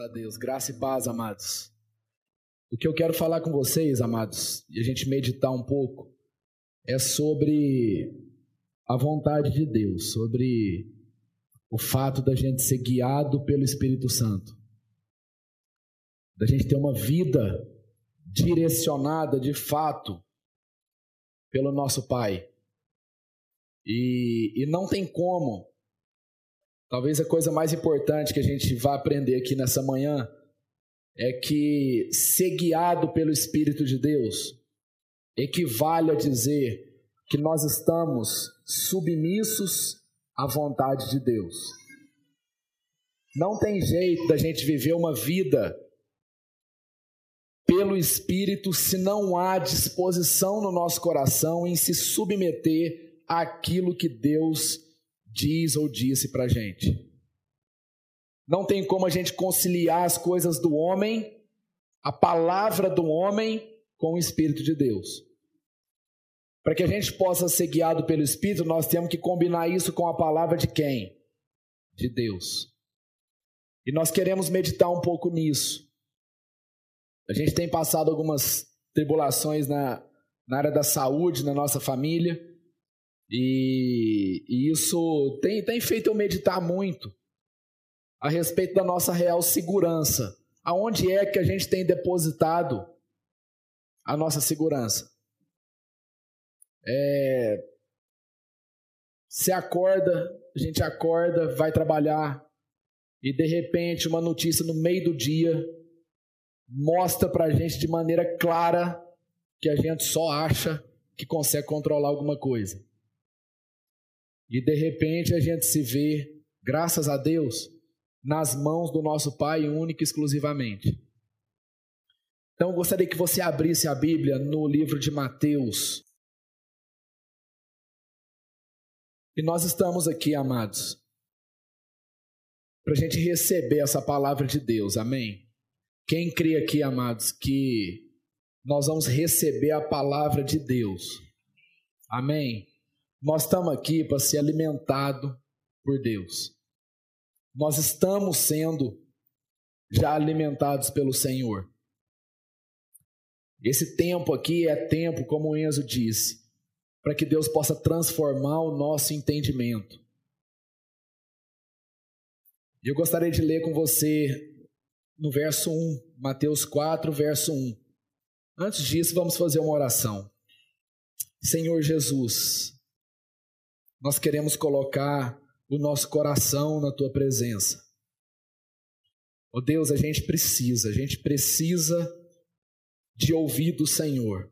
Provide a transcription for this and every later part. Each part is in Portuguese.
A Deus. Graça e paz, amados. O que eu quero falar com vocês, amados, e a gente meditar um pouco, é sobre a vontade de Deus, sobre o fato da gente ser guiado pelo Espírito Santo, da gente ter uma vida direcionada de fato pelo nosso Pai. E, e não tem como Talvez a coisa mais importante que a gente vai aprender aqui nessa manhã é que ser guiado pelo Espírito de Deus equivale a dizer que nós estamos submissos à vontade de Deus. Não tem jeito da gente viver uma vida pelo Espírito se não há disposição no nosso coração em se submeter àquilo que Deus diz ou disse para a gente. Não tem como a gente conciliar as coisas do homem, a palavra do homem, com o Espírito de Deus. Para que a gente possa ser guiado pelo Espírito, nós temos que combinar isso com a palavra de quem? De Deus. E nós queremos meditar um pouco nisso. A gente tem passado algumas tribulações na, na área da saúde, na nossa família. E, e isso tem, tem feito eu meditar muito a respeito da nossa real segurança. Aonde é que a gente tem depositado a nossa segurança? É, se acorda, a gente acorda, vai trabalhar e de repente uma notícia no meio do dia mostra para a gente de maneira clara que a gente só acha que consegue controlar alguma coisa. E de repente a gente se vê, graças a Deus, nas mãos do nosso Pai único e exclusivamente. Então eu gostaria que você abrisse a Bíblia no livro de Mateus. E nós estamos aqui, amados, para a gente receber essa palavra de Deus, amém? Quem crê aqui, amados, que nós vamos receber a palavra de Deus, amém? Nós estamos aqui para ser alimentado por Deus. Nós estamos sendo já alimentados pelo Senhor. Esse tempo aqui é tempo, como o Enzo disse, para que Deus possa transformar o nosso entendimento. Eu gostaria de ler com você no verso 1, Mateus 4, verso 1. Antes disso, vamos fazer uma oração. Senhor Jesus, nós queremos colocar o nosso coração na tua presença. Oh Deus, a gente precisa, a gente precisa de ouvir do Senhor.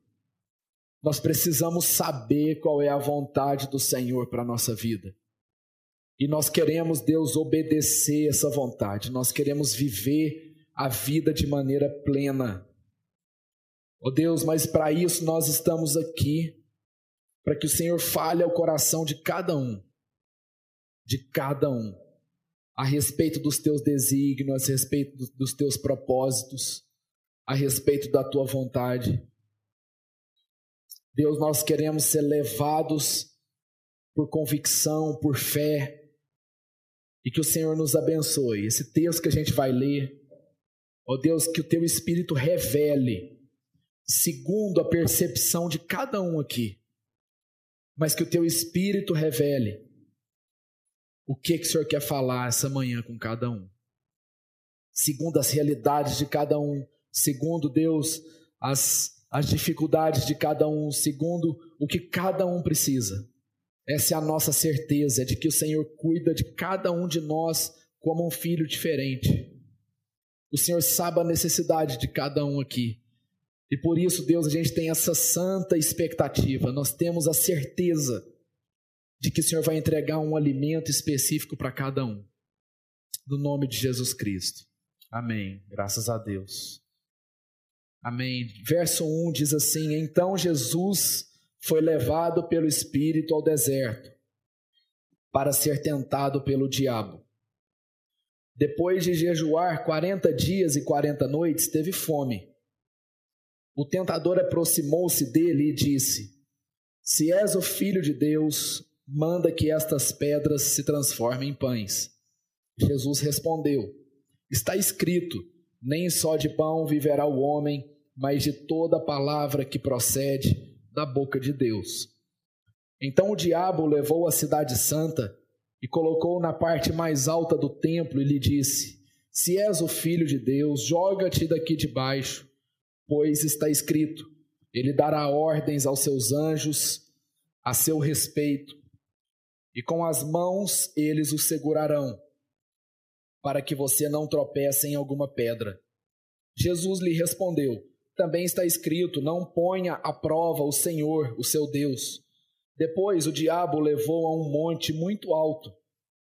Nós precisamos saber qual é a vontade do Senhor para a nossa vida. E nós queremos, Deus, obedecer essa vontade. Nós queremos viver a vida de maneira plena. Oh Deus, mas para isso nós estamos aqui para que o Senhor fale ao coração de cada um, de cada um, a respeito dos teus desígnios, a respeito dos teus propósitos, a respeito da tua vontade. Deus, nós queremos ser levados por convicção, por fé, e que o Senhor nos abençoe. Esse texto que a gente vai ler, ó Deus, que o teu Espírito revele, segundo a percepção de cada um aqui, mas que o teu espírito revele o que, que o Senhor quer falar essa manhã com cada um. Segundo as realidades de cada um, segundo Deus, as, as dificuldades de cada um, segundo o que cada um precisa. Essa é a nossa certeza de que o Senhor cuida de cada um de nós como um filho diferente. O Senhor sabe a necessidade de cada um aqui. E por isso, Deus, a gente tem essa santa expectativa, nós temos a certeza de que o Senhor vai entregar um alimento específico para cada um. No nome de Jesus Cristo. Amém. Graças a Deus. Amém. Verso 1 diz assim: Então Jesus foi levado pelo Espírito ao deserto para ser tentado pelo diabo. Depois de jejuar 40 dias e 40 noites, teve fome. O tentador aproximou-se dele e disse: Se és o filho de Deus, manda que estas pedras se transformem em pães. Jesus respondeu: Está escrito: nem só de pão viverá o homem, mas de toda palavra que procede da boca de Deus. Então o diabo levou a cidade santa e colocou na parte mais alta do templo e lhe disse: Se és o filho de Deus, joga-te daqui de baixo, pois está escrito: Ele dará ordens aos seus anjos a seu respeito, e com as mãos eles o segurarão, para que você não tropece em alguma pedra. Jesus lhe respondeu: Também está escrito: Não ponha à prova o Senhor, o seu Deus. Depois o diabo o levou a um monte muito alto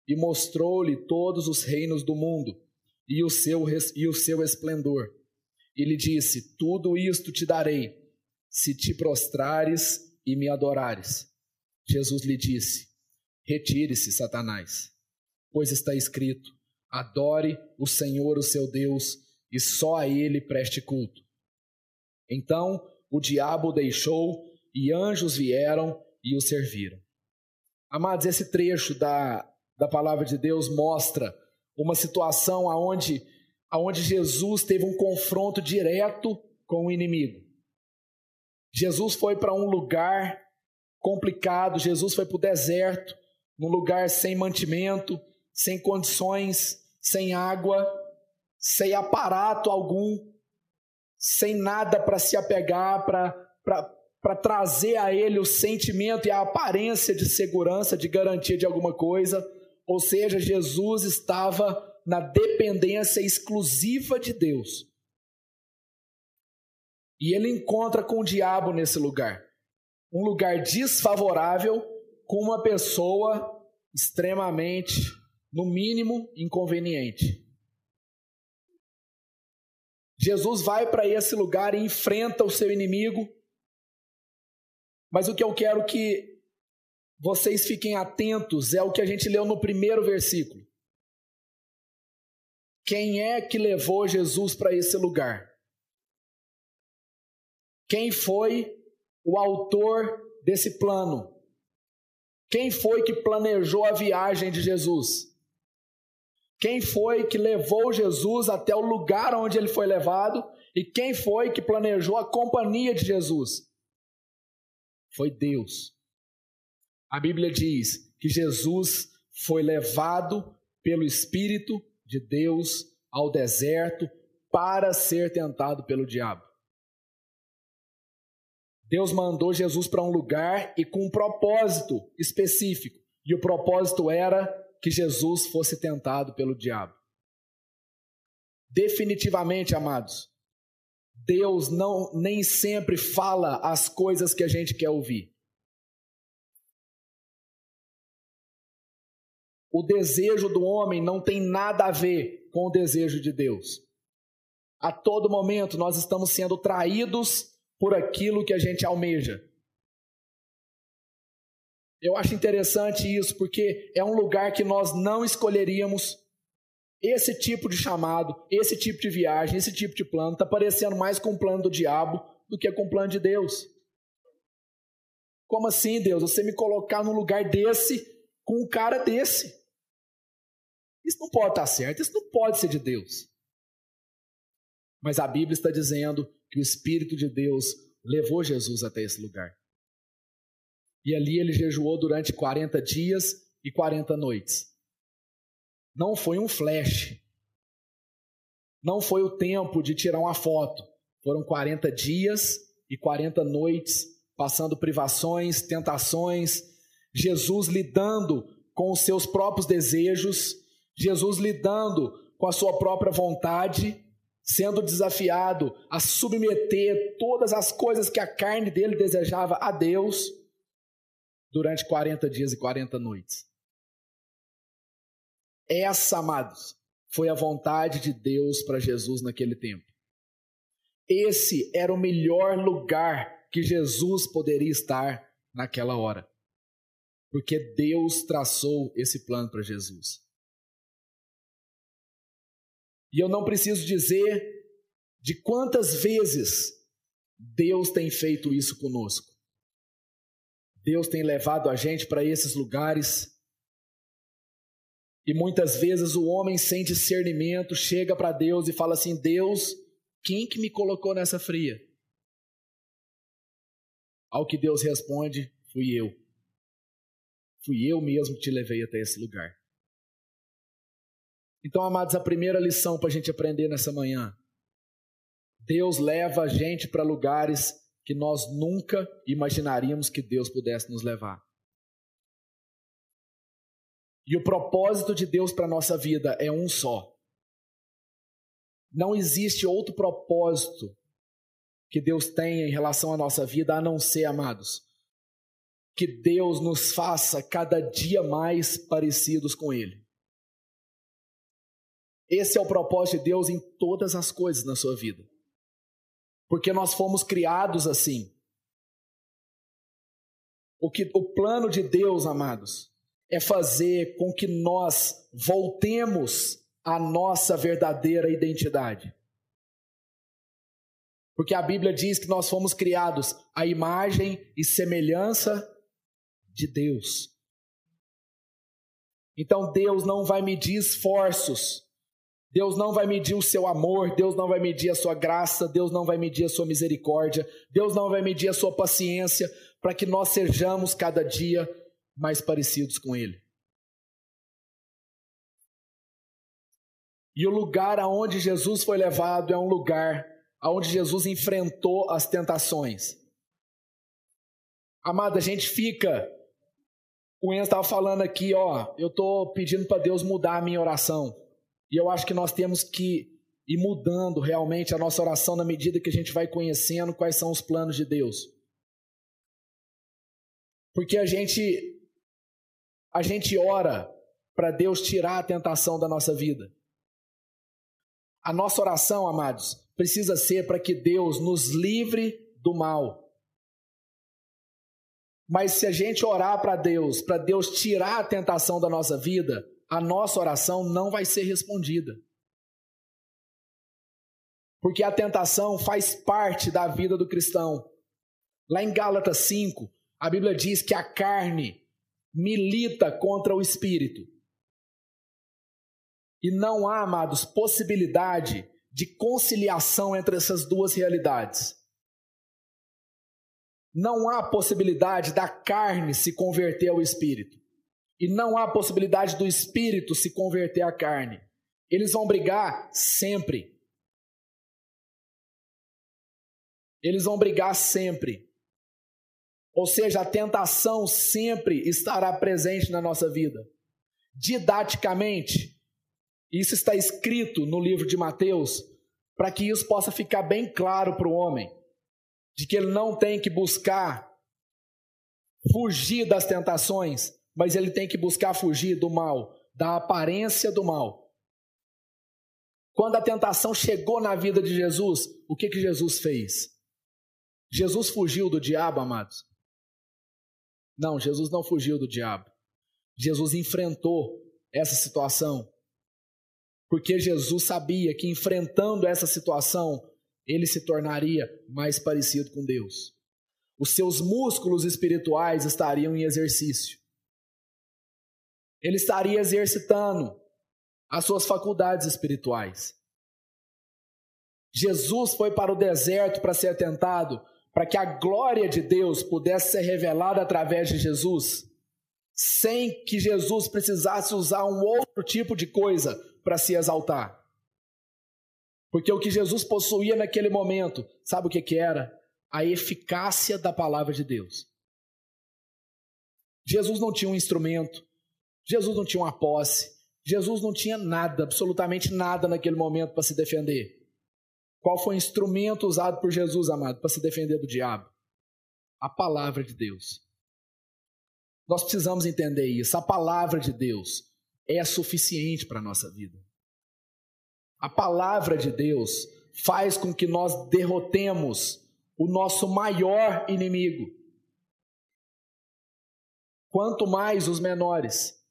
e mostrou-lhe todos os reinos do mundo e o seu, e o seu esplendor. E lhe disse: Tudo isto te darei, se te prostrares e me adorares. Jesus lhe disse: Retire-se, Satanás, pois está escrito: Adore o Senhor, o seu Deus, e só a ele preste culto. Então o diabo deixou e anjos vieram e o serviram. Amados, esse trecho da, da palavra de Deus mostra uma situação aonde, aonde Jesus teve um confronto direto com o inimigo. Jesus foi para um lugar complicado, Jesus foi para o deserto, num lugar sem mantimento, sem condições, sem água, sem aparato algum, sem nada para se apegar, para trazer a ele o sentimento e a aparência de segurança, de garantia de alguma coisa. Ou seja, Jesus estava na dependência exclusiva de Deus. E ele encontra com o diabo nesse lugar. Um lugar desfavorável com uma pessoa extremamente, no mínimo, inconveniente. Jesus vai para esse lugar e enfrenta o seu inimigo mas o que eu quero que vocês fiquem atentos é o que a gente leu no primeiro versículo. Quem é que levou Jesus para esse lugar? Quem foi o autor desse plano? Quem foi que planejou a viagem de Jesus? Quem foi que levou Jesus até o lugar onde ele foi levado? E quem foi que planejou a companhia de Jesus? foi Deus. A Bíblia diz que Jesus foi levado pelo Espírito de Deus ao deserto para ser tentado pelo diabo. Deus mandou Jesus para um lugar e com um propósito específico. E o propósito era que Jesus fosse tentado pelo diabo. Definitivamente, amados, Deus não nem sempre fala as coisas que a gente quer ouvir. O desejo do homem não tem nada a ver com o desejo de Deus. A todo momento nós estamos sendo traídos por aquilo que a gente almeja. Eu acho interessante isso porque é um lugar que nós não escolheríamos esse tipo de chamado, esse tipo de viagem, esse tipo de plano está parecendo mais com o plano do diabo do que com o plano de Deus. Como assim, Deus? Você me colocar num lugar desse com um cara desse? Isso não pode estar certo, isso não pode ser de Deus. Mas a Bíblia está dizendo que o Espírito de Deus levou Jesus até esse lugar. E ali ele jejuou durante 40 dias e 40 noites. Não foi um flash. Não foi o tempo de tirar uma foto. Foram 40 dias e 40 noites, passando privações, tentações, Jesus lidando com os seus próprios desejos, Jesus lidando com a sua própria vontade, sendo desafiado a submeter todas as coisas que a carne dele desejava a Deus durante 40 dias e 40 noites. Essa, amados, foi a vontade de Deus para Jesus naquele tempo. Esse era o melhor lugar que Jesus poderia estar naquela hora. Porque Deus traçou esse plano para Jesus. E eu não preciso dizer de quantas vezes Deus tem feito isso conosco. Deus tem levado a gente para esses lugares E muitas vezes o homem sem discernimento chega para Deus e fala assim: Deus, quem que me colocou nessa fria? Ao que Deus responde: Fui eu. Fui eu mesmo que te levei até esse lugar. Então, amados, a primeira lição para a gente aprender nessa manhã: Deus leva a gente para lugares que nós nunca imaginaríamos que Deus pudesse nos levar. E o propósito de Deus para a nossa vida é um só. Não existe outro propósito que Deus tenha em relação à nossa vida a não ser, amados, que Deus nos faça cada dia mais parecidos com Ele. Esse é o propósito de Deus em todas as coisas na sua vida. Porque nós fomos criados assim. O, que, o plano de Deus, amados, é fazer com que nós voltemos à nossa verdadeira identidade. Porque a Bíblia diz que nós fomos criados à imagem e semelhança de Deus. Então Deus não vai medir esforços, Deus não vai medir o seu amor, Deus não vai medir a sua graça, Deus não vai medir a sua misericórdia, Deus não vai medir a sua paciência, para que nós sejamos cada dia mais parecidos com Ele. E o lugar aonde Jesus foi levado é um lugar aonde Jesus enfrentou as tentações. Amada, a gente fica. O Enzo estava falando aqui, ó, eu estou pedindo para Deus mudar a minha oração. E eu acho que nós temos que ir mudando realmente a nossa oração na medida que a gente vai conhecendo quais são os planos de Deus. Porque a gente a gente ora para Deus tirar a tentação da nossa vida. A nossa oração, amados, precisa ser para que Deus nos livre do mal. Mas se a gente orar para Deus, para Deus tirar a tentação da nossa vida, a nossa oração não vai ser respondida. Porque a tentação faz parte da vida do cristão. Lá em Gálatas 5, a Bíblia diz que a carne milita contra o espírito. E não há, amados, possibilidade de conciliação entre essas duas realidades. Não há possibilidade da carne se converter ao espírito. E não há possibilidade do espírito se converter à carne. Eles vão brigar sempre. Eles vão brigar sempre. Ou seja, a tentação sempre estará presente na nossa vida. Didaticamente, isso está escrito no livro de Mateus, para que isso possa ficar bem claro para o homem, de que ele não tem que buscar fugir das tentações, mas ele tem que buscar fugir do mal, da aparência do mal. Quando a tentação chegou na vida de Jesus, o que, que Jesus fez? Jesus fugiu do diabo, amados? Não, Jesus não fugiu do diabo. Jesus enfrentou essa situação. Porque Jesus sabia que enfrentando essa situação, ele se tornaria mais parecido com Deus. Os seus músculos espirituais estariam em exercício. Ele estaria exercitando as suas faculdades espirituais. Jesus foi para o deserto para ser tentado para que a glória de Deus pudesse ser revelada através de Jesus, sem que Jesus precisasse usar um outro tipo de coisa para se exaltar. Porque o que Jesus possuía naquele momento, sabe o que, que era? A eficácia da palavra de Deus. Jesus não tinha um instrumento, Jesus não tinha uma posse, Jesus não tinha nada, absolutamente nada naquele momento para se defender. Qual foi o instrumento usado por Jesus, amado, para se defender do diabo? A palavra de Deus. Nós precisamos entender isso. A palavra de Deus é suficiente para a nossa vida. A palavra de Deus faz com que nós derrotemos o nosso maior inimigo. Quanto mais os menores.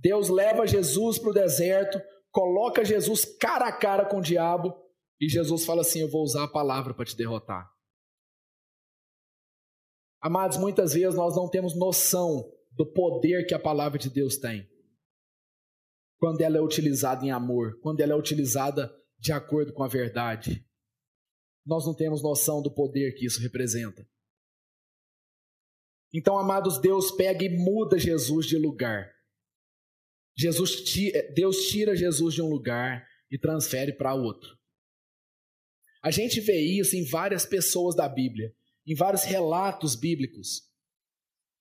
Deus leva Jesus para o deserto coloca Jesus cara a cara com o diabo e Jesus fala assim: Eu vou usar a palavra para te derrotar. Amados, muitas vezes nós não temos noção do poder que a palavra de Deus tem. Quando ela é utilizada em amor, quando ela é utilizada de acordo com a verdade. Nós não temos noção do poder que isso representa. Então, amados, Deus pega e muda Jesus de lugar. Jesus, Deus tira Jesus de um lugar e transfere para outro. A gente vê isso em várias pessoas da Bíblia, em vários relatos bíblicos.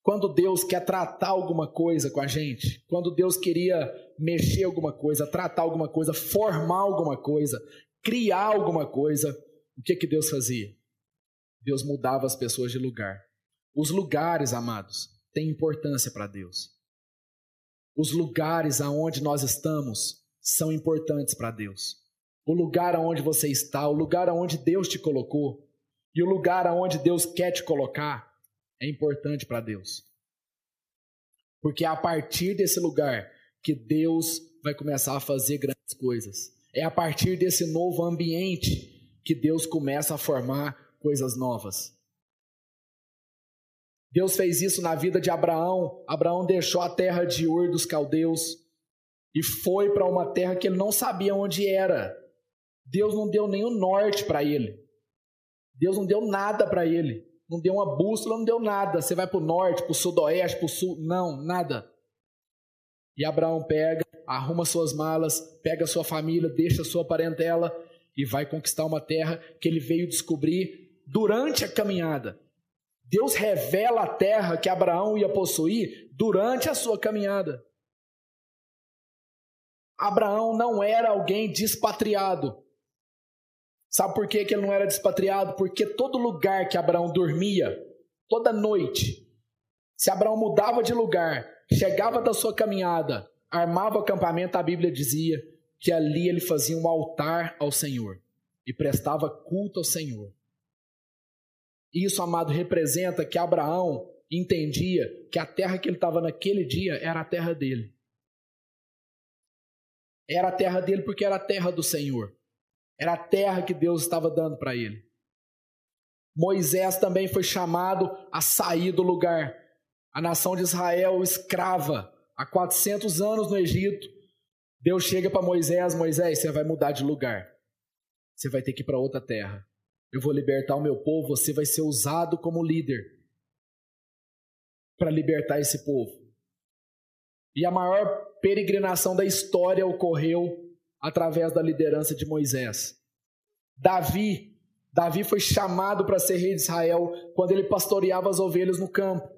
Quando Deus quer tratar alguma coisa com a gente, quando Deus queria mexer alguma coisa, tratar alguma coisa, formar alguma coisa, criar alguma coisa, o que que Deus fazia? Deus mudava as pessoas de lugar. Os lugares, amados, têm importância para Deus. Os lugares aonde nós estamos são importantes para Deus. O lugar aonde você está, o lugar aonde Deus te colocou e o lugar aonde Deus quer te colocar é importante para Deus. Porque é a partir desse lugar que Deus vai começar a fazer grandes coisas. É a partir desse novo ambiente que Deus começa a formar coisas novas. Deus fez isso na vida de Abraão. Abraão deixou a terra de Ur dos caldeus e foi para uma terra que ele não sabia onde era. Deus não deu o norte para ele. Deus não deu nada para ele. Não deu uma bússola, não deu nada. Você vai para o norte, para o sudoeste, para o sul. Não, nada. E Abraão pega, arruma suas malas, pega sua família, deixa sua parentela e vai conquistar uma terra que ele veio descobrir durante a caminhada. Deus revela a terra que Abraão ia possuir durante a sua caminhada. Abraão não era alguém despatriado. Sabe por que, ele não era despatriado? Porque todo lugar que Abraão dormia, toda noite, se Abraão mudava de lugar, chegava da sua caminhada, armava o acampamento, a Bíblia dizia que ali ele fazia um altar ao Senhor e prestava culto ao Senhor. Isso, amado, representa que Abraão entendia que a terra que ele estava naquele dia era a terra dele. Era a terra dele porque era a terra do Senhor. Era a terra que Deus estava dando para ele. Moisés também foi chamado a sair do lugar. A nação de Israel escrava há 400 anos no Egito. Deus chega para Moisés: Moisés, você vai mudar de lugar. Você vai ter que ir para outra terra. Eu vou libertar o meu povo. Você vai ser usado como líder para libertar esse povo. E a maior peregrinação da história ocorreu através da liderança de Moisés. Davi, Davi foi chamado para ser rei de Israel quando ele pastoreava as ovelhas no campo.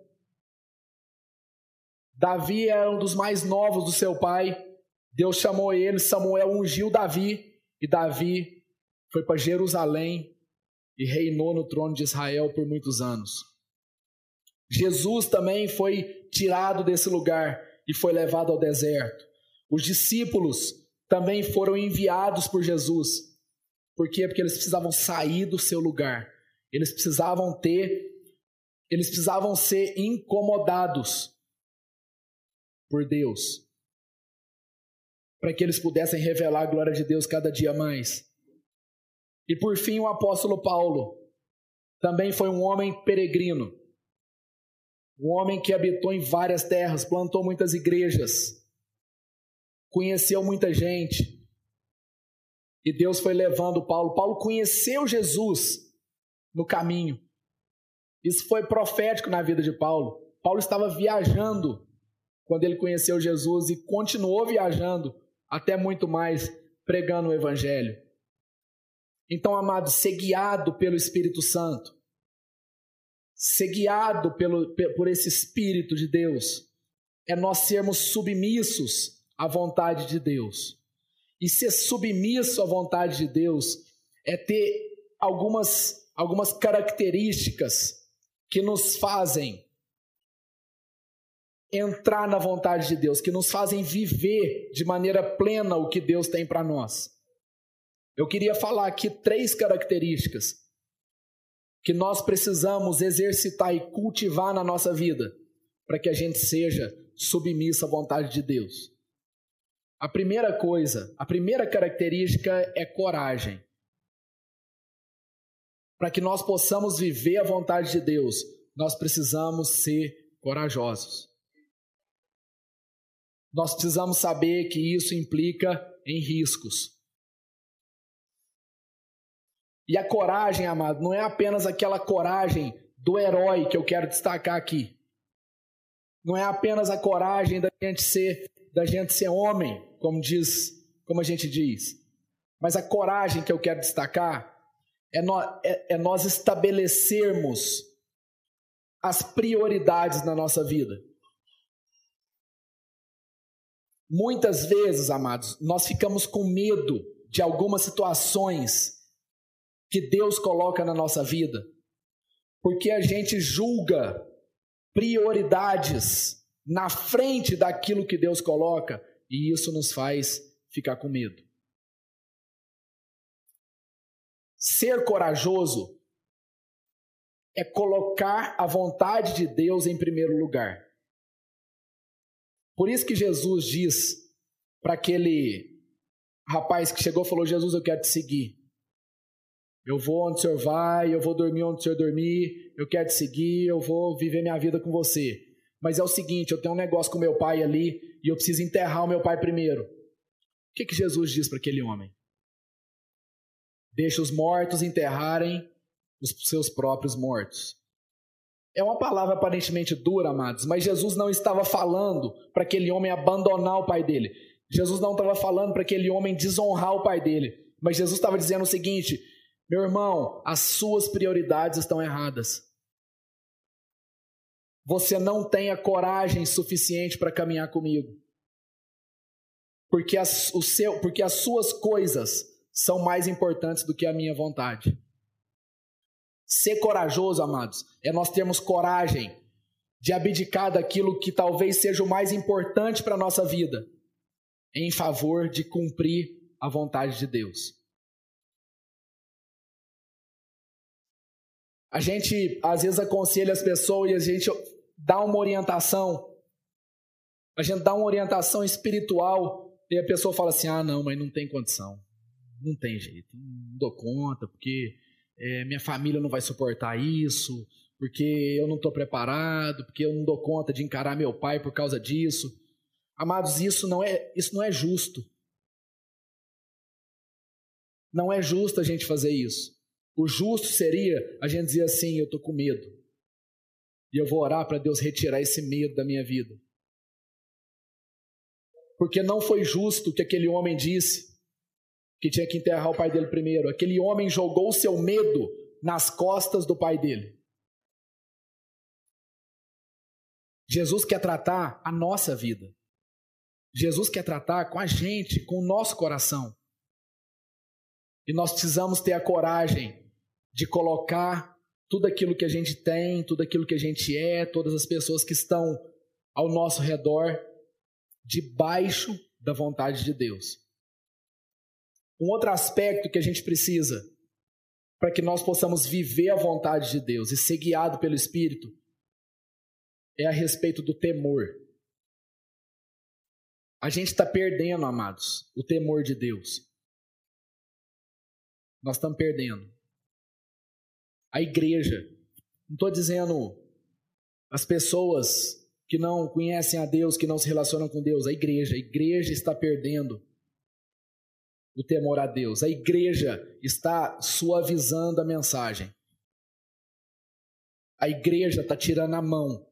Davi era um dos mais novos do seu pai. Deus chamou ele, Samuel ungiu Davi e Davi foi para Jerusalém e reinou no trono de Israel por muitos anos. Jesus também foi tirado desse lugar e foi levado ao deserto. Os discípulos também foram enviados por Jesus. Por quê? Porque eles precisavam sair do seu lugar. Eles precisavam ter, eles precisavam ser incomodados por Deus. Para que eles pudessem revelar a glória de Deus cada dia mais. E por fim, o apóstolo Paulo também foi um homem peregrino. Um homem que habitou em várias terras, plantou muitas igrejas, conheceu muita gente. E Deus foi levando Paulo. Paulo conheceu Jesus no caminho. Isso foi profético na vida de Paulo. Paulo estava viajando quando ele conheceu Jesus e continuou viajando até muito mais pregando o evangelho. Então, amado, ser guiado pelo Espírito Santo, ser guiado pelo, por esse Espírito de Deus, é nós sermos submissos à vontade de Deus. E ser submisso à vontade de Deus é ter algumas, algumas características que nos fazem entrar na vontade de Deus, que nos fazem viver de maneira plena o que Deus tem para nós. Eu queria falar aqui três características que nós precisamos exercitar e cultivar na nossa vida para que a gente seja submisso à vontade de Deus. A primeira coisa, a primeira característica é coragem. Para que nós possamos viver a vontade de Deus, nós precisamos ser corajosos. nós precisamos saber que isso implica em riscos. E a coragem, amado, não é apenas aquela coragem do herói que eu quero destacar aqui. Não é apenas a coragem da gente ser, da gente ser homem, como diz, como a gente diz. Mas a coragem que eu quero destacar é, é, é nós estabelecermos as prioridades na nossa vida. Muitas vezes, amados, nós ficamos com medo de algumas situações que Deus coloca na nossa vida, porque a gente julga prioridades na frente daquilo que Deus coloca e isso nos faz ficar com medo. Ser corajoso é colocar a vontade de Deus em primeiro lugar. Por isso que Jesus diz para aquele rapaz que chegou e falou: Jesus, eu quero te seguir. Eu vou onde o senhor vai, eu vou dormir onde o senhor dormir, eu quero te seguir, eu vou viver minha vida com você. Mas é o seguinte: eu tenho um negócio com meu pai ali e eu preciso enterrar o meu pai primeiro. O que, que Jesus diz para aquele homem? Deixa os mortos enterrarem os seus próprios mortos. É uma palavra aparentemente dura, amados, mas Jesus não estava falando para aquele homem abandonar o pai dele. Jesus não estava falando para aquele homem desonrar o pai dele. Mas Jesus estava dizendo o seguinte: meu irmão, as suas prioridades estão erradas. Você não tem a coragem suficiente para caminhar comigo. Porque as, o seu, porque as suas coisas são mais importantes do que a minha vontade. Ser corajoso, amados, é nós termos coragem de abdicar daquilo que talvez seja o mais importante para a nossa vida, em favor de cumprir a vontade de Deus. A gente às vezes aconselha as pessoas e a gente dá uma orientação, a gente dá uma orientação espiritual e a pessoa fala assim: ah, não, mas não tem condição, não tem jeito, não dou conta, porque é, minha família não vai suportar isso, porque eu não estou preparado, porque eu não dou conta de encarar meu pai por causa disso. Amados, isso não é, isso não é justo. Não é justo a gente fazer isso. O justo seria a gente dizer assim: eu estou com medo. E eu vou orar para Deus retirar esse medo da minha vida. Porque não foi justo o que aquele homem disse que tinha que enterrar o pai dele primeiro. Aquele homem jogou o seu medo nas costas do pai dele. Jesus quer tratar a nossa vida. Jesus quer tratar com a gente, com o nosso coração. E nós precisamos ter a coragem de colocar tudo aquilo que a gente tem, tudo aquilo que a gente é, todas as pessoas que estão ao nosso redor, debaixo da vontade de Deus. Um outro aspecto que a gente precisa para que nós possamos viver a vontade de Deus e ser guiado pelo Espírito é a respeito do temor. A gente está perdendo, amados, o temor de Deus. Nós estamos perdendo. A igreja, não estou dizendo as pessoas que não conhecem a Deus, que não se relacionam com Deus, a igreja, a igreja está perdendo o temor a Deus. A igreja está suavizando a mensagem. A igreja está tirando a mão.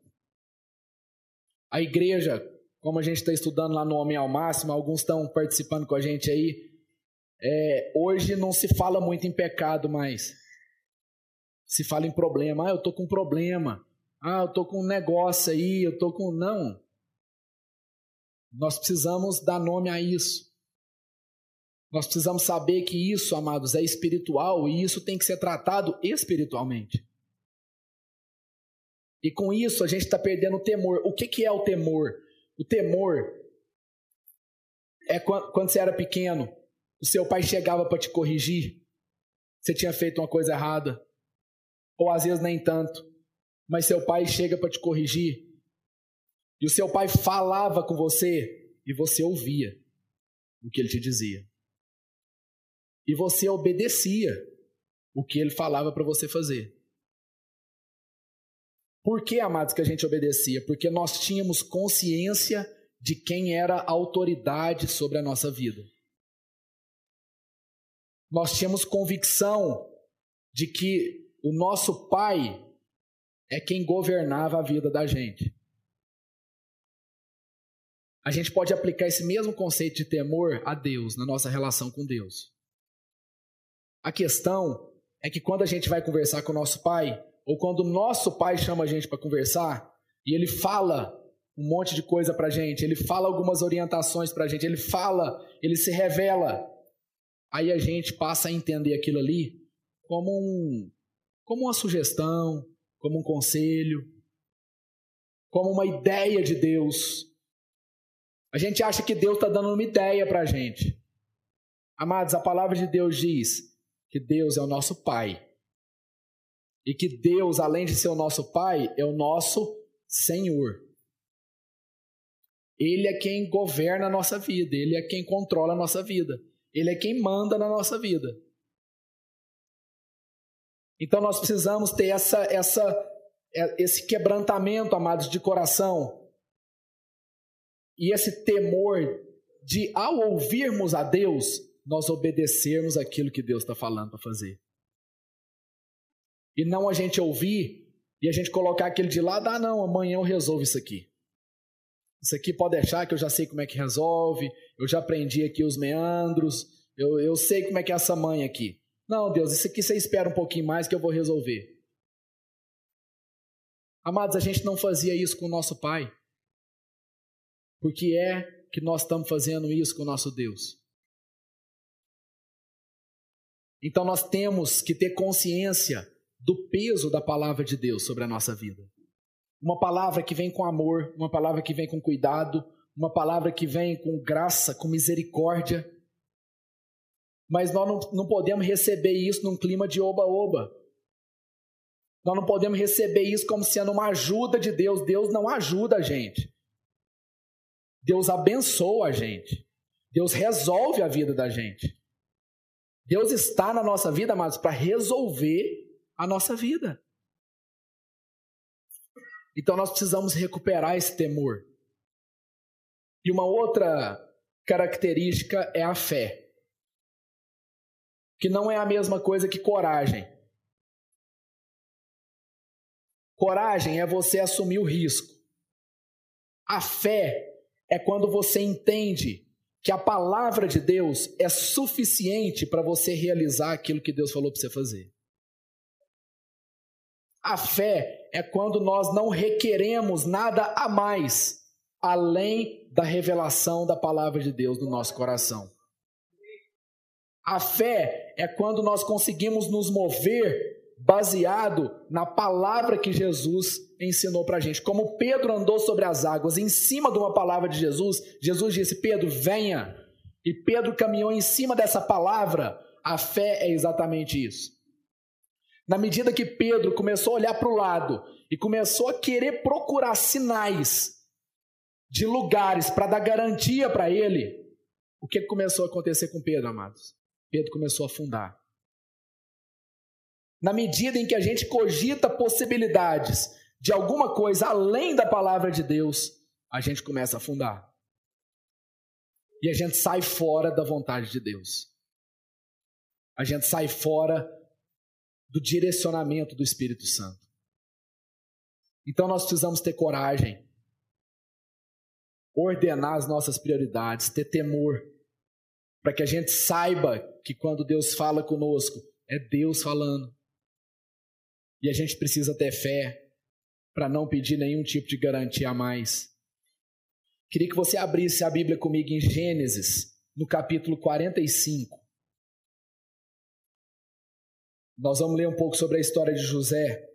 A igreja, como a gente está estudando lá no Homem ao Máximo, alguns estão participando com a gente aí. É, hoje não se fala muito em pecado mais. Se fala em problema. Ah, eu estou com um problema. Ah, eu estou com um negócio aí. Eu estou com. Não. Nós precisamos dar nome a isso. Nós precisamos saber que isso, amados, é espiritual e isso tem que ser tratado espiritualmente. E com isso a gente está perdendo o temor. O que, que é o temor? O temor é quando você era pequeno, o seu pai chegava para te corrigir, você tinha feito uma coisa errada, ou às vezes nem tanto, mas seu pai chega para te corrigir, e o seu pai falava com você e você ouvia o que ele te dizia e você obedecia o que ele falava para você fazer. Por que, amados, que a gente obedecia? Porque nós tínhamos consciência de quem era a autoridade sobre a nossa vida. Nós tínhamos convicção de que o nosso pai é quem governava a vida da gente. A gente pode aplicar esse mesmo conceito de temor a Deus, na nossa relação com Deus. A questão é que quando a gente vai conversar com o nosso pai, ou quando o nosso pai chama a gente para conversar, e ele fala um monte de coisa para a gente, ele fala algumas orientações para a gente, ele fala, ele se revela. Aí a gente passa a entender aquilo ali como, um, como uma sugestão, como um conselho, como uma ideia de Deus. A gente acha que Deus está dando uma ideia para a gente. Amados, a palavra de Deus diz que Deus é o nosso Pai. E que Deus, além de ser o nosso Pai, é o nosso Senhor. Ele é quem governa a nossa vida, ele é quem controla a nossa vida, ele é quem manda na nossa vida. Então nós precisamos ter essa, essa, é, esse quebrantamento, amados, de coração e esse temor de, ao ouvirmos a Deus, nós obedecermos aquilo que Deus está falando para fazer. E não a gente ouvir e a gente colocar aquele de lado, ah, não, amanhã eu resolvo isso aqui. Isso aqui pode deixar que eu já sei como é que resolve, eu já aprendi aqui os meandros, eu, eu sei como é que é essa mãe aqui. Não, Deus, isso aqui você espera um pouquinho mais que eu vou resolver. Amados, a gente não fazia isso com o nosso Pai. Por que é que nós estamos fazendo isso com o nosso Deus? Então nós temos que ter consciência do peso da palavra de Deus sobre a nossa vida. Uma palavra que vem com amor, uma palavra que vem com cuidado, uma palavra que vem com graça, com misericórdia. Mas nós não, não podemos receber isso num clima de oba-oba. Nós não podemos receber isso como sendo uma ajuda de Deus. Deus não ajuda a gente. Deus abençoa a gente. Deus resolve a vida da gente. Deus está na nossa vida, amados, para resolver a nossa vida. Então nós precisamos recuperar esse temor. E uma outra característica é a fé, que não é a mesma coisa que coragem. Coragem é você assumir o risco. A fé é quando você entende que a palavra de Deus é suficiente para você realizar aquilo que Deus falou para você fazer. A fé é quando nós não requeremos nada a mais além da revelação da palavra de Deus no nosso coração. A fé é quando nós conseguimos nos mover baseado na palavra que Jesus ensinou para a gente. Como Pedro andou sobre as águas em cima de uma palavra de Jesus, Jesus disse: Pedro, venha. E Pedro caminhou em cima dessa palavra. A fé é exatamente isso. Na medida que Pedro começou a olhar para o lado e começou a querer procurar sinais de lugares para dar garantia para ele, o que começou a acontecer com Pedro, amados? Pedro começou a afundar. Na medida em que a gente cogita possibilidades de alguma coisa além da palavra de Deus, a gente começa a afundar. E a gente sai fora da vontade de Deus. A gente sai fora do direcionamento do Espírito Santo. Então nós precisamos ter coragem, ordenar as nossas prioridades, ter temor, para que a gente saiba que quando Deus fala conosco, é Deus falando. E a gente precisa ter fé para não pedir nenhum tipo de garantia a mais. Queria que você abrisse a Bíblia comigo em Gênesis, no capítulo 45. Nós vamos ler um pouco sobre a história de José.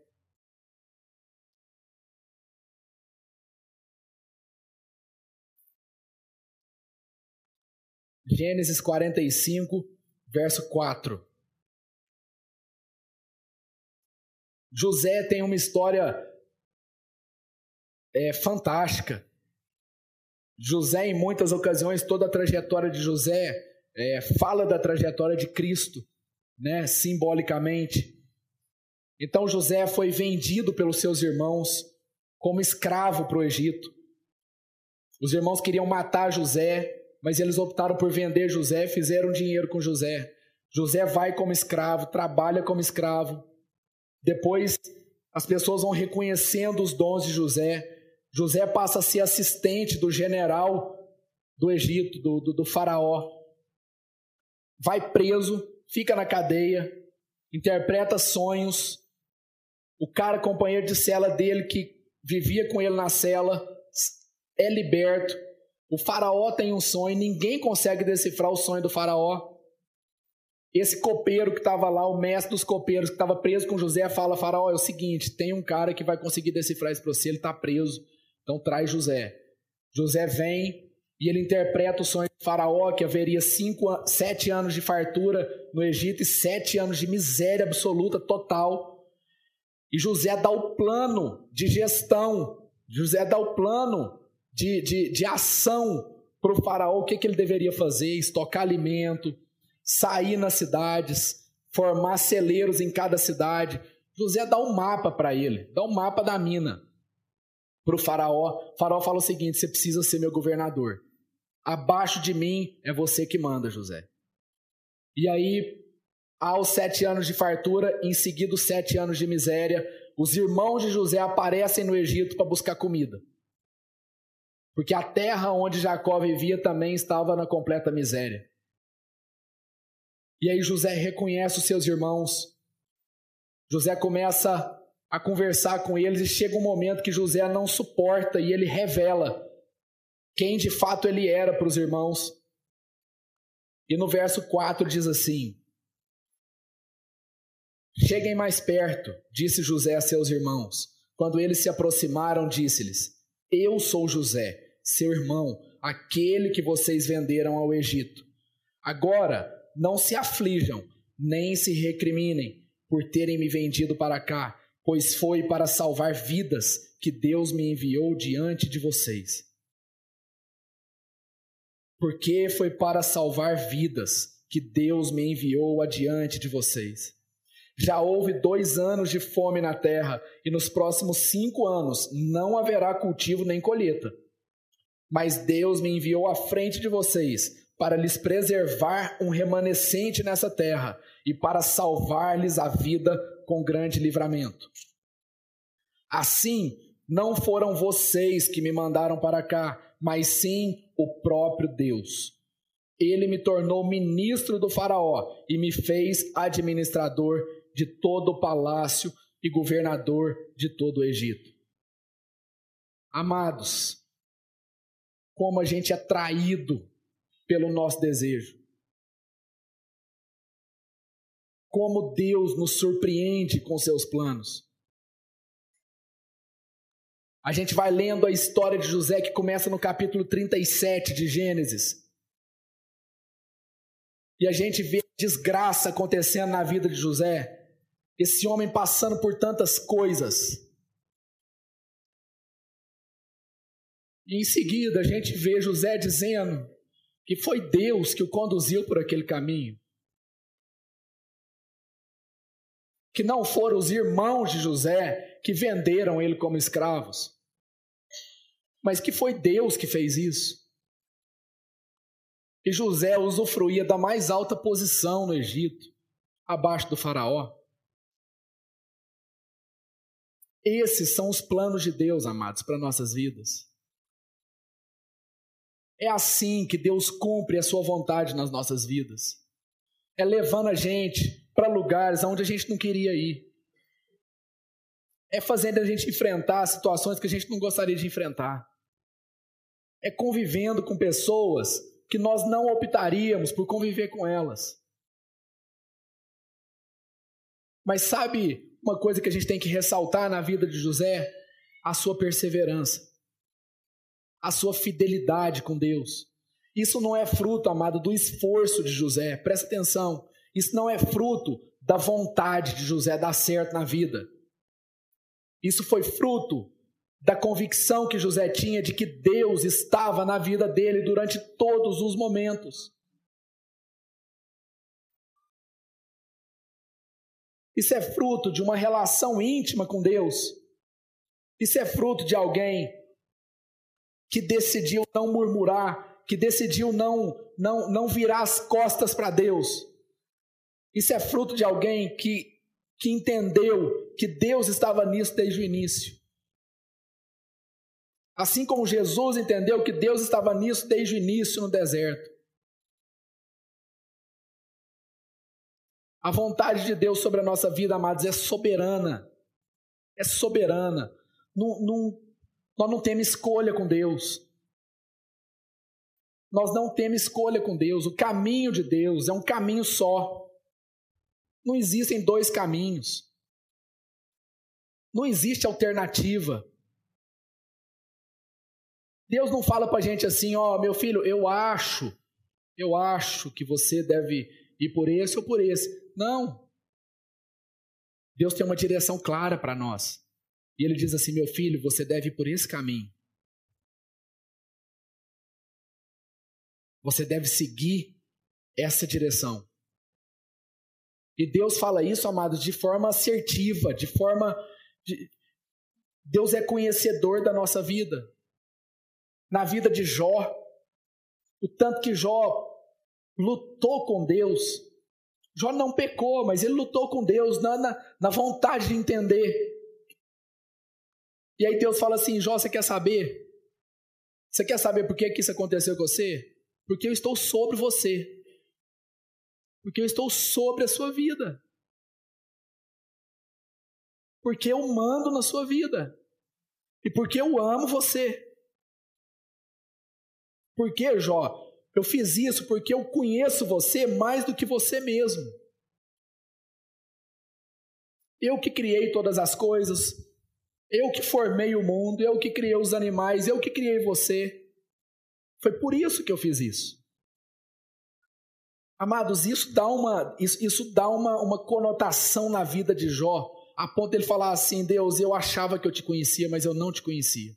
Gênesis 45, verso 4. José tem uma história é, fantástica. José, em muitas ocasiões, toda a trajetória de José é, fala da trajetória de Cristo né, simbolicamente. Então José foi vendido pelos seus irmãos como escravo para o Egito. Os irmãos queriam matar José, mas eles optaram por vender José, fizeram dinheiro com José. José vai como escravo, trabalha como escravo. Depois as pessoas vão reconhecendo os dons de José. José passa a ser assistente do general do Egito, do, do, do faraó. Vai preso, fica na cadeia, interpreta sonhos. O cara, companheiro de cela dele, que vivia com ele na cela, é liberto. O faraó tem um sonho, ninguém consegue decifrar o sonho do faraó. Esse copeiro que estava lá, o mestre dos copeiros que estava preso com José, fala: Faraó, é o seguinte: tem um cara que vai conseguir decifrar isso para você, ele está preso, então traz José. José vem e ele interpreta o sonho do Faraó, que haveria cinco, sete anos de fartura no Egito e sete anos de miséria absoluta, total. E José dá o plano de gestão, José dá o plano de, de, de ação para o Faraó, o que, que ele deveria fazer: estocar alimento sair nas cidades, formar celeiros em cada cidade. José dá um mapa para ele, dá um mapa da mina para o faraó. O faraó fala o seguinte: você precisa ser meu governador. Abaixo de mim é você que manda, José. E aí, aos sete anos de fartura, em seguida os sete anos de miséria, os irmãos de José aparecem no Egito para buscar comida. Porque a terra onde Jacó vivia também estava na completa miséria. E aí José reconhece os seus irmãos. José começa a conversar com eles e chega um momento que José não suporta e ele revela quem de fato ele era para os irmãos. E no verso 4 diz assim: Cheguem mais perto, disse José a seus irmãos. Quando eles se aproximaram, disse-lhes: Eu sou José, seu irmão, aquele que vocês venderam ao Egito. Agora, não se aflijam, nem se recriminem por terem me vendido para cá, pois foi para salvar vidas que Deus me enviou diante de vocês. Porque foi para salvar vidas que Deus me enviou adiante de vocês. Já houve dois anos de fome na terra, e nos próximos cinco anos não haverá cultivo nem colheita. Mas Deus me enviou à frente de vocês para lhes preservar um remanescente nessa terra e para salvar-lhes a vida com grande livramento. Assim, não foram vocês que me mandaram para cá, mas sim o próprio Deus. Ele me tornou ministro do Faraó e me fez administrador de todo o palácio e governador de todo o Egito. Amados, como a gente é traído pelo nosso desejo. Como Deus nos surpreende com seus planos. A gente vai lendo a história de José que começa no capítulo 37 de Gênesis. E a gente vê desgraça acontecendo na vida de José. Esse homem passando por tantas coisas. E em seguida a gente vê José dizendo: que foi Deus que o conduziu por aquele caminho. Que não foram os irmãos de José que venderam ele como escravos, mas que foi Deus que fez isso. E José usufruía da mais alta posição no Egito, abaixo do Faraó. Esses são os planos de Deus, amados, para nossas vidas. É assim que Deus cumpre a sua vontade nas nossas vidas. É levando a gente para lugares onde a gente não queria ir. É fazendo a gente enfrentar situações que a gente não gostaria de enfrentar. É convivendo com pessoas que nós não optaríamos por conviver com elas. Mas sabe uma coisa que a gente tem que ressaltar na vida de José? A sua perseverança a sua fidelidade com Deus. Isso não é fruto, amado, do esforço de José. Presta atenção. Isso não é fruto da vontade de José dar certo na vida. Isso foi fruto da convicção que José tinha de que Deus estava na vida dele durante todos os momentos. Isso é fruto de uma relação íntima com Deus. Isso é fruto de alguém que decidiu não murmurar, que decidiu não não não virar as costas para Deus. Isso é fruto de alguém que que entendeu que Deus estava nisso desde o início. Assim como Jesus entendeu que Deus estava nisso desde o início no deserto. A vontade de Deus sobre a nossa vida, amados, é soberana. É soberana. Não, não, nós não temos escolha com Deus. Nós não temos escolha com Deus. O caminho de Deus é um caminho só. Não existem dois caminhos. Não existe alternativa. Deus não fala para a gente assim, ó, oh, meu filho, eu acho, eu acho que você deve ir por esse ou por esse. Não. Deus tem uma direção clara para nós. E ele diz assim: meu filho, você deve ir por esse caminho. Você deve seguir essa direção. E Deus fala isso, amados, de forma assertiva, de forma. De... Deus é conhecedor da nossa vida. Na vida de Jó, o tanto que Jó lutou com Deus, Jó não pecou, mas ele lutou com Deus na, na, na vontade de entender. E aí Deus fala assim: Jó, você quer saber? Você quer saber por que, que isso aconteceu com você? Porque eu estou sobre você. Porque eu estou sobre a sua vida. Porque eu mando na sua vida. E porque eu amo você. Porque, Jó, eu fiz isso porque eu conheço você mais do que você mesmo. Eu que criei todas as coisas, eu que formei o mundo, eu que criei os animais, eu que criei você. Foi por isso que eu fiz isso. Amados, isso dá uma, isso, isso dá uma, uma conotação na vida de Jó, a ponto de ele falar assim: Deus, eu achava que eu te conhecia, mas eu não te conhecia.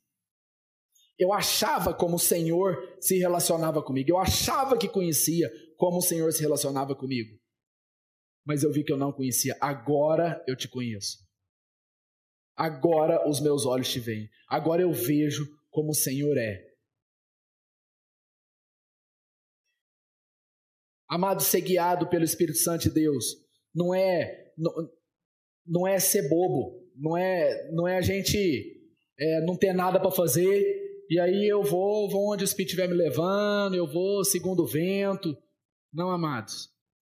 Eu achava como o Senhor se relacionava comigo. Eu achava que conhecia como o Senhor se relacionava comigo. Mas eu vi que eu não conhecia. Agora eu te conheço. Agora os meus olhos te veem. Agora eu vejo como o Senhor é. Amado, ser guiado pelo Espírito Santo de Deus não é não, não é ser bobo, não é não é a gente é, não ter nada para fazer e aí eu vou, vou onde o Espírito estiver me levando, eu vou segundo o vento. Não, amados.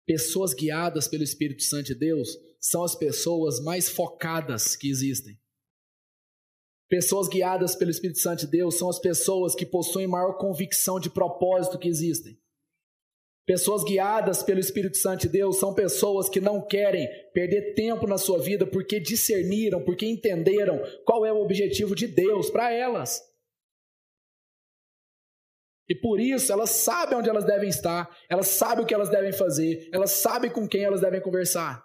Pessoas guiadas pelo Espírito Santo de Deus são as pessoas mais focadas que existem. Pessoas guiadas pelo Espírito Santo de Deus são as pessoas que possuem maior convicção de propósito que existem. Pessoas guiadas pelo Espírito Santo de Deus são pessoas que não querem perder tempo na sua vida porque discerniram, porque entenderam qual é o objetivo de Deus para elas. E por isso elas sabem onde elas devem estar, elas sabem o que elas devem fazer, elas sabem com quem elas devem conversar.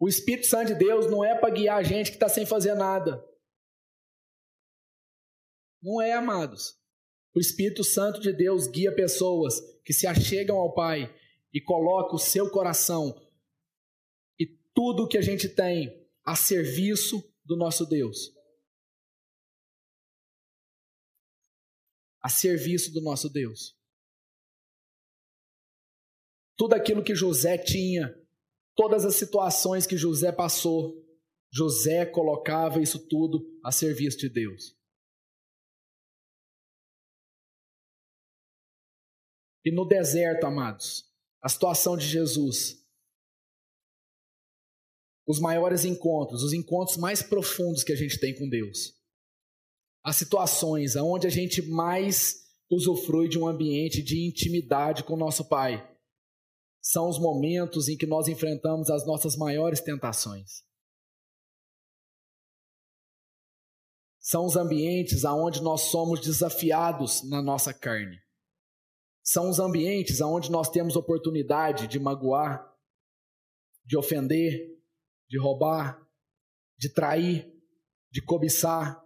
O Espírito Santo de Deus não é para guiar a gente que está sem fazer nada. Não é, amados. O Espírito Santo de Deus guia pessoas que se achegam ao Pai e colocam o seu coração e tudo o que a gente tem a serviço do nosso Deus. a serviço do nosso Deus. Tudo aquilo que José tinha, todas as situações que José passou, José colocava isso tudo a serviço de Deus. E no deserto, amados, a situação de Jesus, os maiores encontros, os encontros mais profundos que a gente tem com Deus as situações onde a gente mais usufrui de um ambiente de intimidade com nosso Pai. São os momentos em que nós enfrentamos as nossas maiores tentações. São os ambientes aonde nós somos desafiados na nossa carne. São os ambientes aonde nós temos oportunidade de magoar, de ofender, de roubar, de trair, de cobiçar,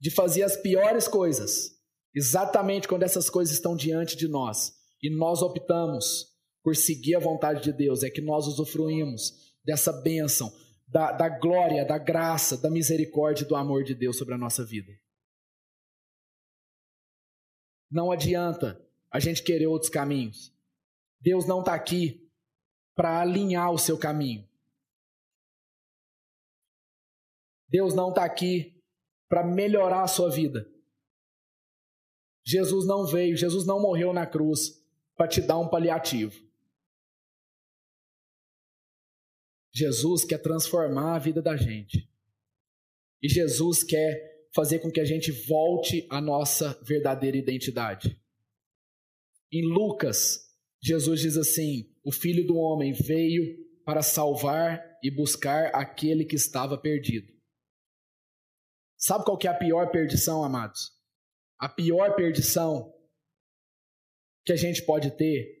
de fazer as piores coisas, exatamente quando essas coisas estão diante de nós e nós optamos por seguir a vontade de Deus, é que nós usufruímos dessa bênção, da, da glória, da graça, da misericórdia e do amor de Deus sobre a nossa vida. Não adianta a gente querer outros caminhos. Deus não está aqui para alinhar o seu caminho. Deus não está aqui para melhorar a sua vida. Jesus não veio, Jesus não morreu na cruz para te dar um paliativo. Jesus quer transformar a vida da gente. E Jesus quer fazer com que a gente volte à nossa verdadeira identidade. Em Lucas, Jesus diz assim: O filho do homem veio para salvar e buscar aquele que estava perdido. Sabe qual que é a pior perdição, amados? A pior perdição que a gente pode ter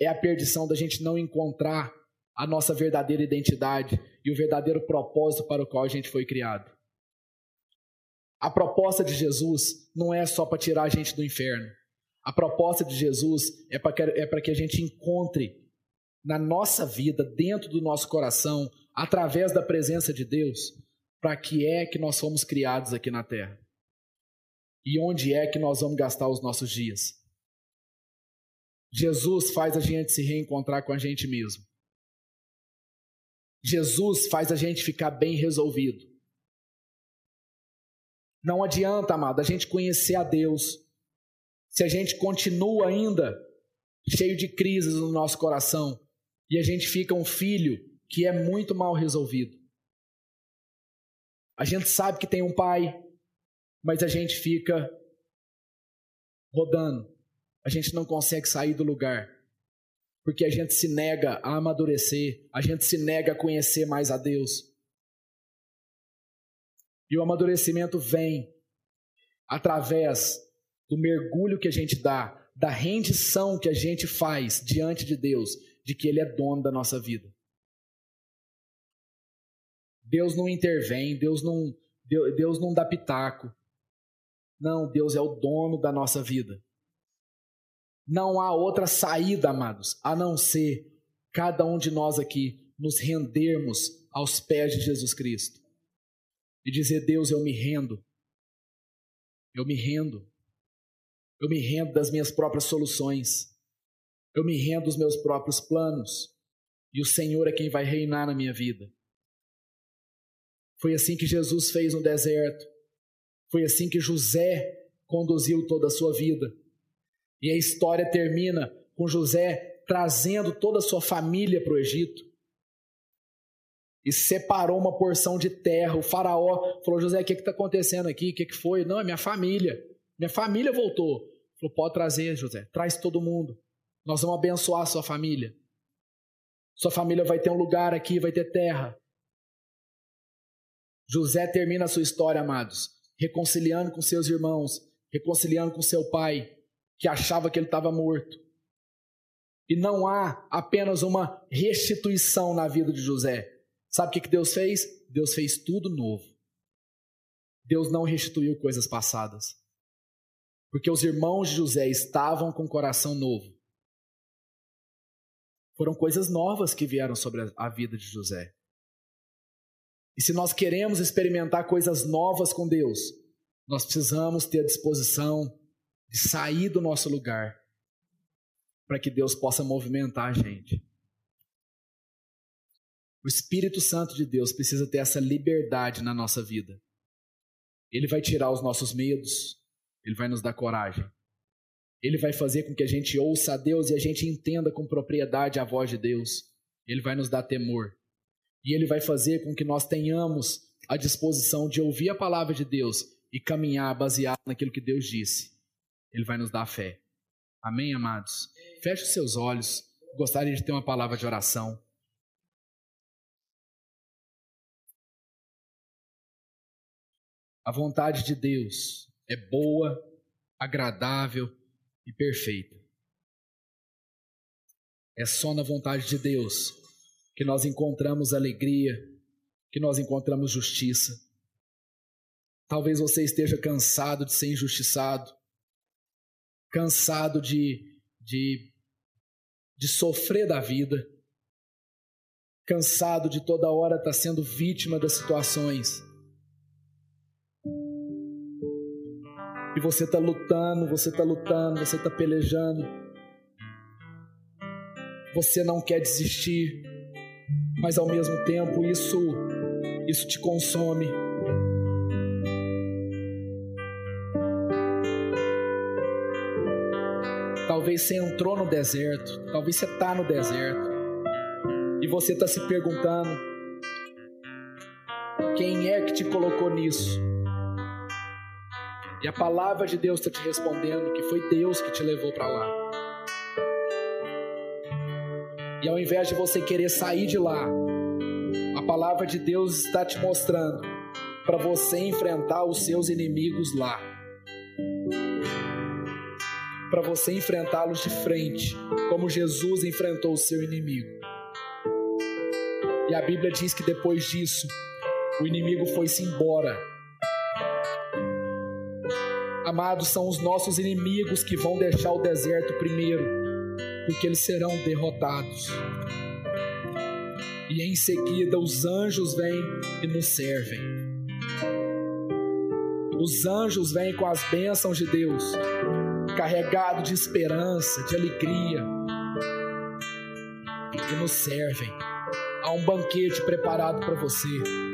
é a perdição da gente não encontrar a nossa verdadeira identidade e o verdadeiro propósito para o qual a gente foi criado. A proposta de Jesus não é só para tirar a gente do inferno. A proposta de Jesus é para que, é que a gente encontre na nossa vida, dentro do nosso coração, através da presença de Deus, para que é que nós fomos criados aqui na terra. E onde é que nós vamos gastar os nossos dias? Jesus faz a gente se reencontrar com a gente mesmo. Jesus faz a gente ficar bem resolvido. Não adianta, amado, a gente conhecer a Deus se a gente continua ainda cheio de crises no nosso coração e a gente fica um filho que é muito mal resolvido. A gente sabe que tem um pai, mas a gente fica rodando. A gente não consegue sair do lugar porque a gente se nega a amadurecer, a gente se nega a conhecer mais a Deus. E o amadurecimento vem através do mergulho que a gente dá, da rendição que a gente faz diante de Deus, de que Ele é dono da nossa vida. Deus não intervém, Deus não, Deus não dá pitaco. Não, Deus é o dono da nossa vida. Não há outra saída, amados, a não ser cada um de nós aqui nos rendermos aos pés de Jesus Cristo e dizer: Deus, eu me rendo. Eu me rendo. Eu me rendo das minhas próprias soluções. Eu me rendo dos meus próprios planos. E o Senhor é quem vai reinar na minha vida. Foi assim que Jesus fez no deserto. Foi assim que José conduziu toda a sua vida. E a história termina com José trazendo toda a sua família para o Egito. E separou uma porção de terra. O faraó falou: José, o que está acontecendo aqui? O que, que foi? Não, é minha família. Minha família voltou. Falou: pode trazer, José. Traz todo mundo. Nós vamos abençoar a sua família. Sua família vai ter um lugar aqui, vai ter terra. José termina a sua história, amados, reconciliando com seus irmãos, reconciliando com seu pai, que achava que ele estava morto. E não há apenas uma restituição na vida de José. Sabe o que Deus fez? Deus fez tudo novo. Deus não restituiu coisas passadas. Porque os irmãos de José estavam com o coração novo. Foram coisas novas que vieram sobre a vida de José. E se nós queremos experimentar coisas novas com Deus, nós precisamos ter a disposição de sair do nosso lugar para que Deus possa movimentar a gente. O Espírito Santo de Deus precisa ter essa liberdade na nossa vida. Ele vai tirar os nossos medos, ele vai nos dar coragem. Ele vai fazer com que a gente ouça a Deus e a gente entenda com propriedade a voz de Deus. Ele vai nos dar temor. E ele vai fazer com que nós tenhamos a disposição de ouvir a palavra de Deus e caminhar baseado naquilo que Deus disse. Ele vai nos dar fé. Amém, amados? Feche os seus olhos. Gostaria de ter uma palavra de oração. A vontade de Deus é boa, agradável e perfeita. É só na vontade de Deus que nós encontramos alegria, que nós encontramos justiça. Talvez você esteja cansado de ser injustiçado, cansado de, de, de sofrer da vida. cansado de toda hora estar sendo vítima das situações. E você está lutando, você está lutando, você está pelejando. Você não quer desistir, mas ao mesmo tempo isso isso te consome. Talvez você entrou no deserto, talvez você está no deserto e você está se perguntando: quem é que te colocou nisso? E a palavra de Deus está te respondendo que foi Deus que te levou para lá. E ao invés de você querer sair de lá, a palavra de Deus está te mostrando para você enfrentar os seus inimigos lá. Para você enfrentá-los de frente, como Jesus enfrentou o seu inimigo. E a Bíblia diz que depois disso, o inimigo foi-se embora. Amados, são os nossos inimigos que vão deixar o deserto primeiro, porque eles serão derrotados e em seguida os anjos vêm e nos servem. Os anjos vêm com as bênçãos de Deus, carregado de esperança, de alegria, e nos servem. Há um banquete preparado para você.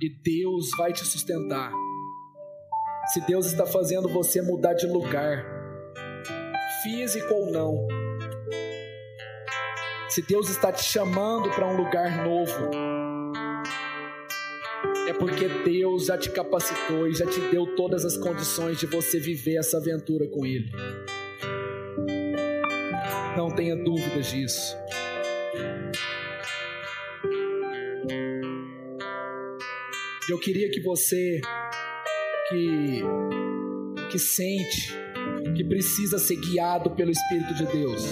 E Deus vai te sustentar. Se Deus está fazendo você mudar de lugar, físico ou não, se Deus está te chamando para um lugar novo, é porque Deus já te capacitou e já te deu todas as condições de você viver essa aventura com Ele. Não tenha dúvidas disso. Eu queria que você que que sente que precisa ser guiado pelo Espírito de Deus,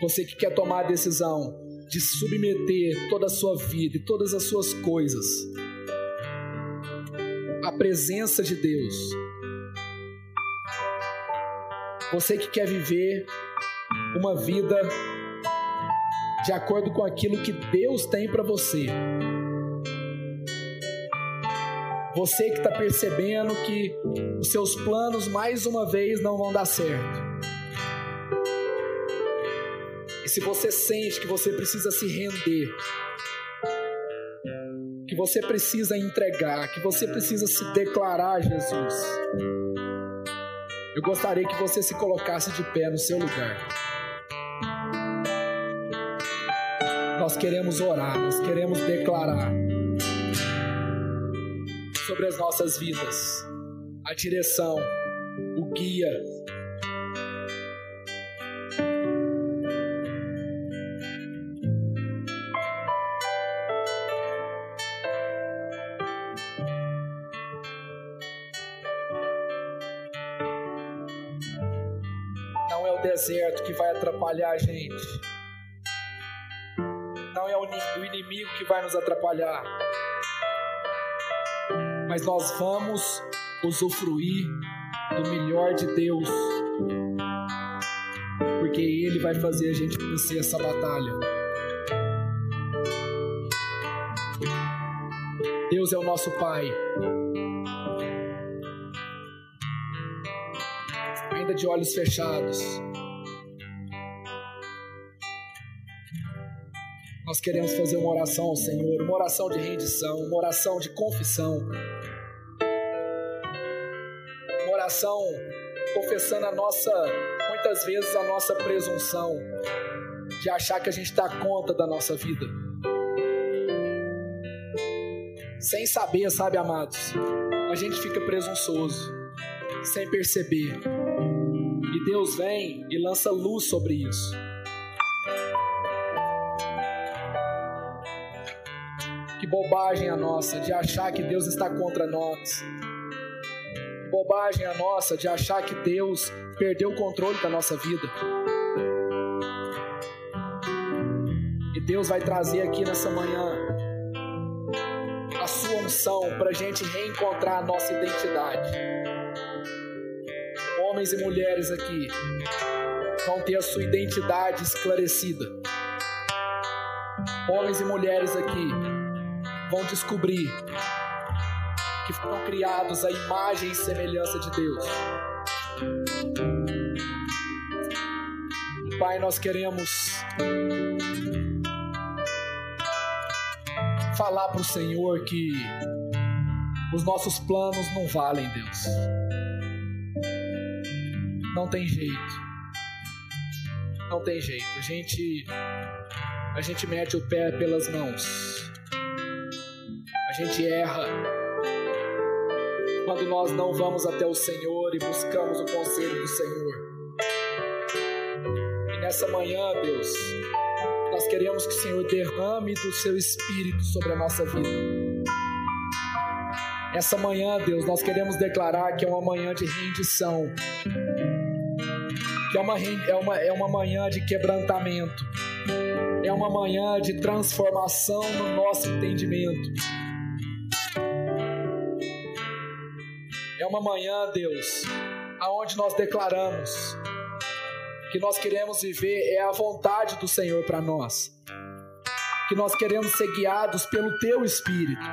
você que quer tomar a decisão de submeter toda a sua vida e todas as suas coisas à presença de Deus. Você que quer viver uma vida de acordo com aquilo que Deus tem para você. Você que está percebendo que os seus planos mais uma vez não vão dar certo. se você sente que você precisa se render, que você precisa entregar, que você precisa se declarar a Jesus, eu gostaria que você se colocasse de pé no seu lugar. Nós queremos orar, nós queremos declarar sobre as nossas vidas a direção, o guia, deserto que vai atrapalhar a gente. Não é o inimigo que vai nos atrapalhar. Mas nós vamos usufruir do melhor de Deus. Porque Ele vai fazer a gente vencer essa batalha. Deus é o nosso Pai. Ainda de olhos fechados. Nós queremos fazer uma oração ao Senhor, uma oração de rendição, uma oração de confissão. Oração confessando a nossa, muitas vezes a nossa presunção de achar que a gente dá conta da nossa vida. Sem saber, sabe, amados? A gente fica presunçoso, sem perceber. E Deus vem e lança luz sobre isso. Que bobagem a nossa de achar que Deus está contra nós. Bobagem a nossa de achar que Deus perdeu o controle da nossa vida. E Deus vai trazer aqui nessa manhã a sua unção para a gente reencontrar a nossa identidade. Homens e mulheres aqui vão ter a sua identidade esclarecida. Homens e mulheres aqui vão descobrir que foram criados à imagem e semelhança de Deus. Pai, nós queremos falar para o Senhor que os nossos planos não valem, Deus. Não tem jeito. Não tem jeito. A gente a gente mete o pé pelas mãos. A gente erra quando nós não vamos até o Senhor e buscamos o conselho do Senhor. E nessa manhã, Deus, nós queremos que o Senhor derrame do seu espírito sobre a nossa vida. Essa manhã, Deus, nós queremos declarar que é uma manhã de rendição, que é uma, é uma, é uma manhã de quebrantamento, é uma manhã de transformação no nosso entendimento. É uma manhã, Deus, aonde nós declaramos que nós queremos viver é a vontade do Senhor para nós. Que nós queremos ser guiados pelo Teu Espírito.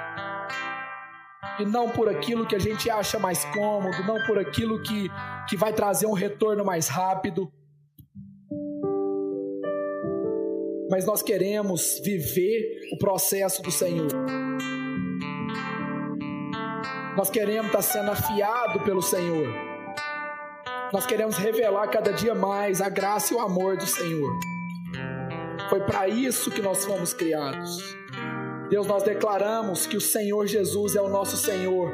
E não por aquilo que a gente acha mais cômodo, não por aquilo que, que vai trazer um retorno mais rápido. Mas nós queremos viver o processo do Senhor. Nós queremos estar sendo afiado pelo Senhor. Nós queremos revelar cada dia mais a graça e o amor do Senhor. Foi para isso que nós fomos criados. Deus, nós declaramos que o Senhor Jesus é o nosso Senhor,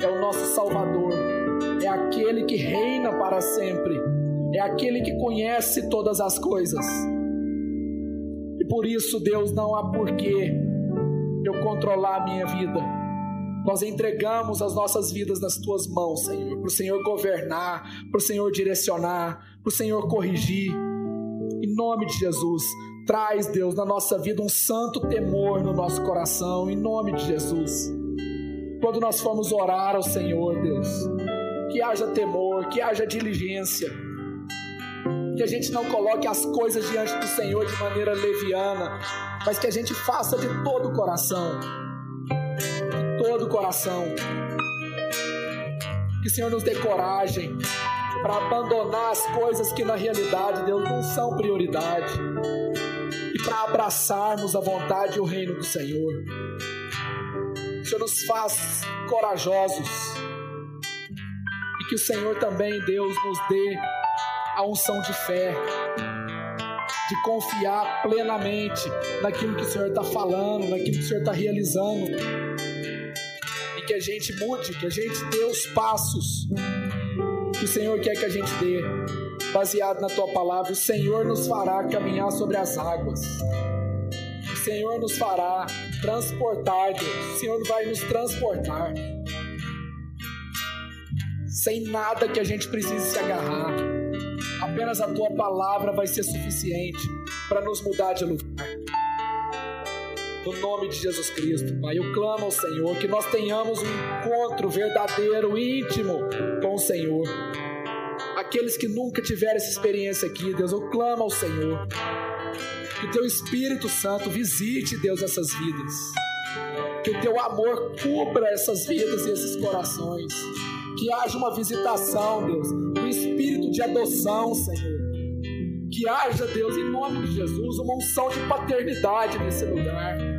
é o nosso Salvador, é aquele que reina para sempre, é aquele que conhece todas as coisas. E por isso, Deus, não há porquê eu controlar a minha vida nós entregamos as nossas vidas nas tuas mãos, Senhor, para o Senhor governar, para o Senhor direcionar, para o Senhor corrigir. Em nome de Jesus, traz, Deus, na nossa vida um santo temor no nosso coração, em nome de Jesus. Quando nós formos orar ao Senhor, Deus, que haja temor, que haja diligência, que a gente não coloque as coisas diante do Senhor de maneira leviana, mas que a gente faça de todo o coração todo o coração. Que o Senhor nos dê coragem para abandonar as coisas que na realidade, Deus, não são prioridade. E para abraçarmos a vontade e o reino do Senhor. O Senhor nos faz corajosos. E que o Senhor também, Deus, nos dê a unção de fé, de confiar plenamente naquilo que o Senhor está falando, naquilo que o Senhor está realizando que a gente mude, que a gente dê os passos que o Senhor quer que a gente dê, baseado na tua palavra. O Senhor nos fará caminhar sobre as águas. O Senhor nos fará transportar, Deus. O Senhor vai nos transportar. Sem nada que a gente precise se agarrar. Apenas a tua palavra vai ser suficiente para nos mudar de lugar. No nome de Jesus Cristo, Pai, eu clamo ao Senhor que nós tenhamos um encontro verdadeiro, íntimo com o Senhor. Aqueles que nunca tiveram essa experiência aqui, Deus, eu clamo ao Senhor. Que o Teu Espírito Santo visite, Deus, essas vidas. Que o Teu amor cubra essas vidas e esses corações. Que haja uma visitação, Deus, do Espírito de adoção, Senhor que haja, Deus, em nome de Jesus, uma unção de paternidade nesse lugar.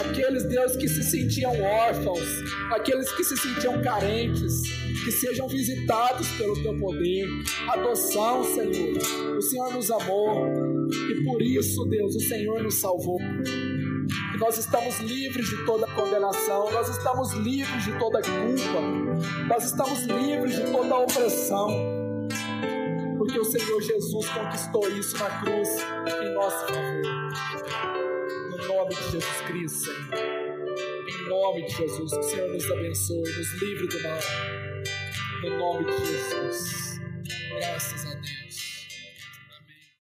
Aqueles, Deus, que se sentiam órfãos, aqueles que se sentiam carentes, que sejam visitados pelo teu poder. Adoção, Senhor. O Senhor nos amou e por isso, Deus, o Senhor nos salvou. E nós estamos livres de toda condenação, nós estamos livres de toda culpa, nós estamos livres de toda opressão porque o Senhor Jesus conquistou isso na cruz em nosso favor. No nome de Jesus Cristo, Senhor. Em nome de Jesus, que o Senhor nos abençoe, nos livre do mal. No nome de Jesus. Graças a.